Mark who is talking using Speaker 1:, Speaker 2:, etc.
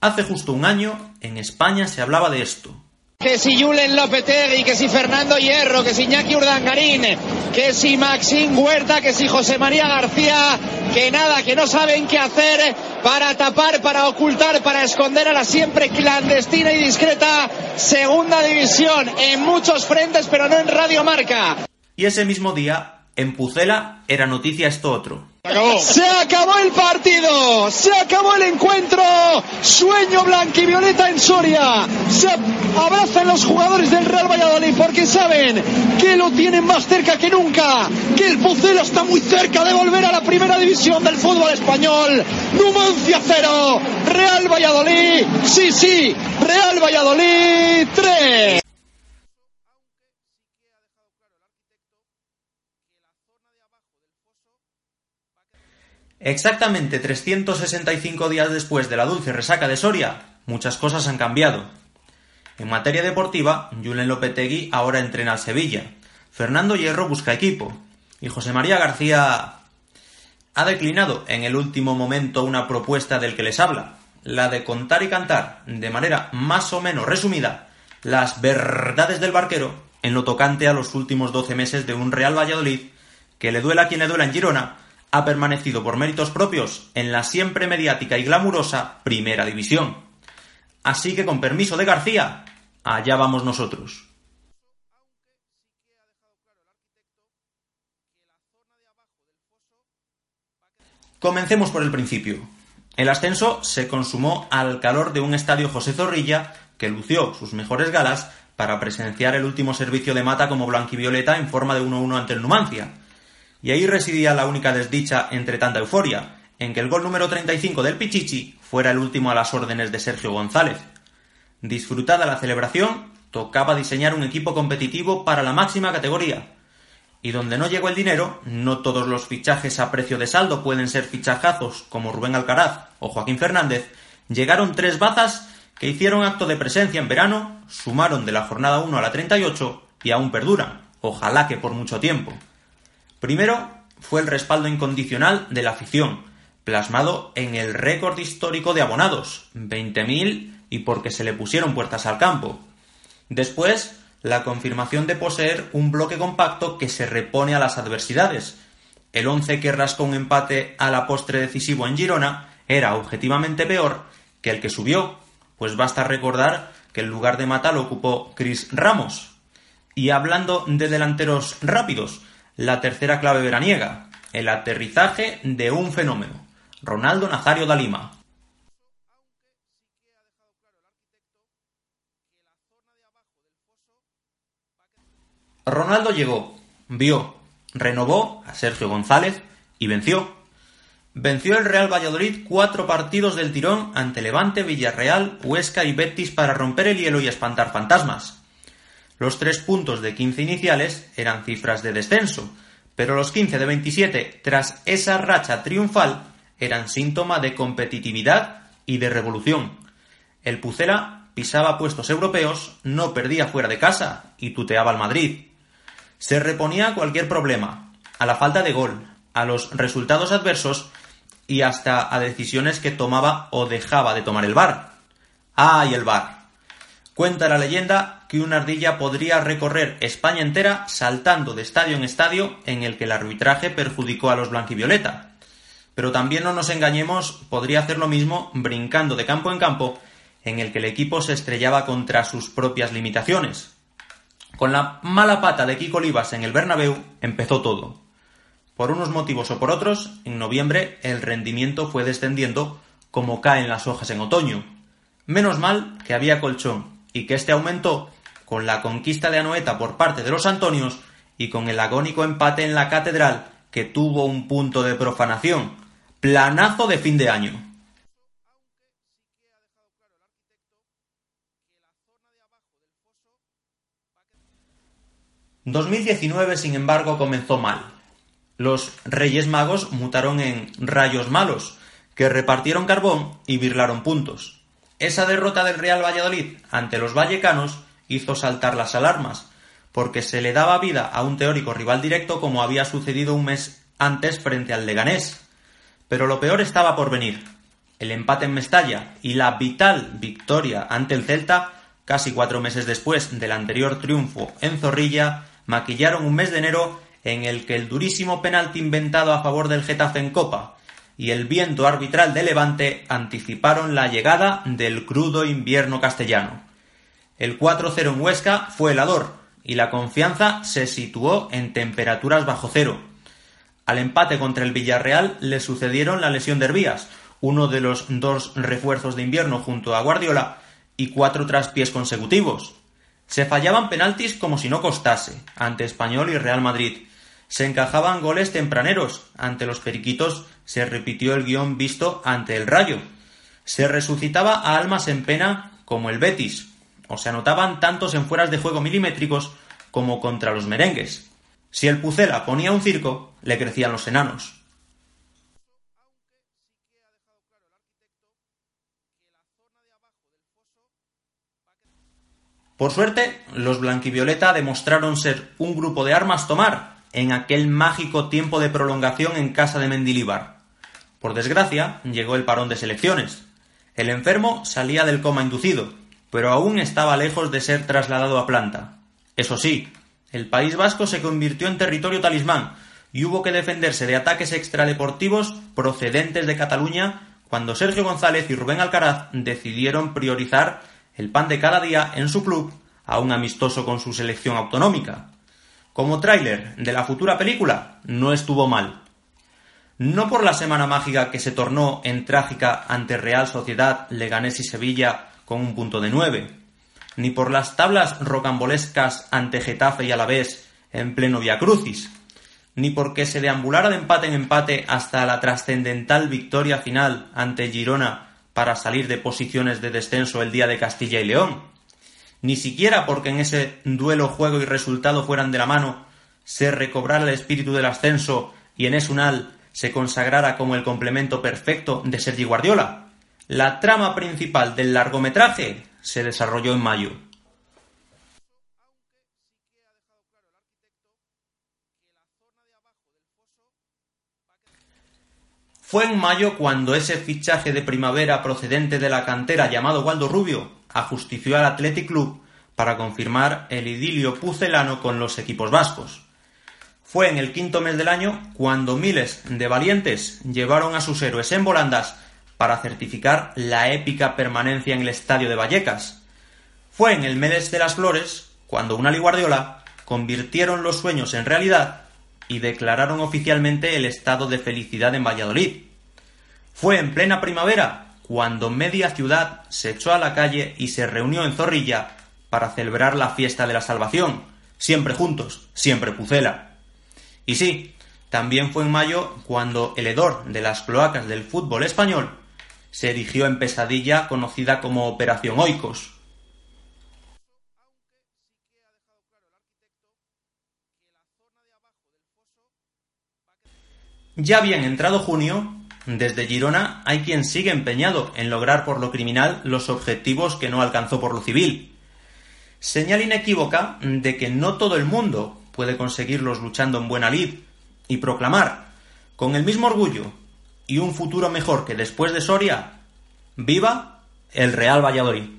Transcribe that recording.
Speaker 1: Hace justo un año, en España se hablaba de esto.
Speaker 2: Que si Julen Lopetegui, que si Fernando Hierro, que si Iñaki Urdangarín, que si Maxín Huerta, que si José María García, que nada, que no saben qué hacer para tapar, para ocultar, para esconder a la siempre clandestina y discreta segunda división en muchos frentes, pero no en Radio Marca.
Speaker 1: Y ese mismo día, en Pucela, era noticia esto otro.
Speaker 2: Se acabó el partido, se acabó el encuentro. Sueño blanquivioleta en Soria. Se abrazan los jugadores del Real Valladolid porque saben que lo tienen más cerca que nunca. Que el Pucelo está muy cerca de volver a la primera división del fútbol español. Numancia cero, Real Valladolid. Sí, sí, Real Valladolid 3.
Speaker 1: Exactamente 365 días después de la dulce resaca de Soria, muchas cosas han cambiado. En materia deportiva, Julen Lopetegui ahora entrena al Sevilla, Fernando Hierro busca equipo, y José María García ha declinado en el último momento una propuesta del que les habla, la de contar y cantar, de manera más o menos resumida, las verdades del barquero en lo tocante a los últimos 12 meses de un Real Valladolid que le duela a quien le duela en Girona, ha permanecido por méritos propios en la siempre mediática y glamurosa Primera División. Así que con permiso de García, allá vamos nosotros. Comencemos por el principio. El ascenso se consumó al calor de un estadio José Zorrilla que lució sus mejores galas para presenciar el último servicio de mata como blanquivioleta en forma de 1-1 ante el Numancia, y ahí residía la única desdicha entre tanta euforia, en que el gol número 35 del Pichichi fuera el último a las órdenes de Sergio González. Disfrutada la celebración, tocaba diseñar un equipo competitivo para la máxima categoría. Y donde no llegó el dinero, no todos los fichajes a precio de saldo pueden ser fichajazos como Rubén Alcaraz o Joaquín Fernández, llegaron tres bazas que hicieron acto de presencia en verano, sumaron de la jornada 1 a la 38 y aún perduran, ojalá que por mucho tiempo. Primero fue el respaldo incondicional de la afición, plasmado en el récord histórico de abonados, 20.000 y porque se le pusieron puertas al campo. Después, la confirmación de poseer un bloque compacto que se repone a las adversidades. El once que rascó un empate a la postre decisivo en Girona era objetivamente peor que el que subió, pues basta recordar que el lugar de mata lo ocupó Chris Ramos. Y hablando de delanteros rápidos, la tercera clave veraniega, el aterrizaje de un fenómeno, Ronaldo Nazario da Lima. Ronaldo llegó, vio, renovó a Sergio González y venció. Venció el Real Valladolid cuatro partidos del tirón ante Levante, Villarreal, Huesca y Betis para romper el hielo y espantar fantasmas. Los tres puntos de 15 iniciales eran cifras de descenso, pero los 15 de 27 tras esa racha triunfal eran síntoma de competitividad y de revolución. El Pucela pisaba puestos europeos, no perdía fuera de casa y tuteaba al Madrid. Se reponía a cualquier problema, a la falta de gol, a los resultados adversos y hasta a decisiones que tomaba o dejaba de tomar el bar. ¡Ah, y el bar! Cuenta la leyenda que una ardilla podría recorrer España entera saltando de estadio en estadio en el que el arbitraje perjudicó a los blanquivioleta. Pero también no nos engañemos, podría hacer lo mismo brincando de campo en campo en el que el equipo se estrellaba contra sus propias limitaciones. Con la mala pata de Kiko Olivas en el Bernabéu empezó todo. Por unos motivos o por otros, en noviembre el rendimiento fue descendiendo como caen las hojas en otoño. Menos mal que había colchón y que este aumentó con la conquista de Anoeta por parte de los Antonios y con el agónico empate en la catedral que tuvo un punto de profanación. Planazo de fin de año. ...2019 sin embargo comenzó mal. Los Reyes Magos mutaron en rayos malos, que repartieron carbón y birlaron puntos. Esa derrota del Real Valladolid ante los vallecanos hizo saltar las alarmas, porque se le daba vida a un teórico rival directo como había sucedido un mes antes frente al Leganés. Pero lo peor estaba por venir. el empate en Mestalla y la vital victoria ante el Celta, casi cuatro meses después del anterior triunfo en Zorrilla, maquillaron un mes de enero en el que el durísimo penalti inventado a favor del Getafe en Copa y el viento arbitral de Levante anticiparon la llegada del crudo invierno castellano. El 4-0 en Huesca fue helador y la confianza se situó en temperaturas bajo cero. Al empate contra el Villarreal le sucedieron la lesión de Herbías, uno de los dos refuerzos de invierno junto a Guardiola, y cuatro traspiés consecutivos. Se fallaban penaltis como si no costase, ante Español y Real Madrid. Se encajaban goles tempraneros, ante los Periquitos se repitió el guion visto ante el Rayo. Se resucitaba a almas en pena como el Betis, o se anotaban tantos en fueras de juego milimétricos como contra los merengues. Si el Pucela ponía un circo, le crecían los enanos. Por suerte, los blanquivioleta demostraron ser un grupo de armas tomar en aquel mágico tiempo de prolongación en casa de Mendilibar. Por desgracia, llegó el parón de selecciones. El enfermo salía del coma inducido, pero aún estaba lejos de ser trasladado a planta. Eso sí, el País Vasco se convirtió en territorio talismán y hubo que defenderse de ataques extradeportivos procedentes de Cataluña cuando Sergio González y Rubén Alcaraz decidieron priorizar el pan de cada día en su club a un amistoso con su selección autonómica. Como tráiler de la futura película, no estuvo mal. No por la semana mágica que se tornó en trágica ante Real Sociedad, Leganés y Sevilla con un punto de nueve, ni por las tablas rocambolescas ante Getafe y Alavés en pleno Via Crucis, ni porque se deambulara de empate en empate hasta la trascendental victoria final ante Girona para salir de posiciones de descenso el día de Castilla y León. Ni siquiera porque en ese duelo juego y resultado fueran de la mano, se recobrara el espíritu del ascenso y en Esunal se consagrara como el complemento perfecto de Sergi Guardiola. La trama principal del largometraje se desarrolló en mayo. Fue en mayo cuando ese fichaje de primavera procedente de la cantera llamado Waldo Rubio ajustició al Athletic Club para confirmar el idilio pucelano con los equipos vascos. Fue en el quinto mes del año cuando miles de valientes llevaron a sus héroes en volandas para certificar la épica permanencia en el estadio de Vallecas. Fue en el mes de las flores cuando una Guardiola convirtieron los sueños en realidad y declararon oficialmente el estado de felicidad en Valladolid. Fue en plena primavera cuando media ciudad se echó a la calle y se reunió en Zorrilla para celebrar la fiesta de la salvación, siempre juntos, siempre Pucela. Y sí, también fue en mayo cuando el hedor de las cloacas del fútbol español se erigió en pesadilla conocida como Operación Oikos, Ya bien entrado junio, desde Girona hay quien sigue empeñado en lograr por lo criminal los objetivos que no alcanzó por lo civil. Señal inequívoca de que no todo el mundo puede conseguirlos luchando en buena lid y proclamar, con el mismo orgullo y un futuro mejor que después de Soria, viva el Real Valladolid.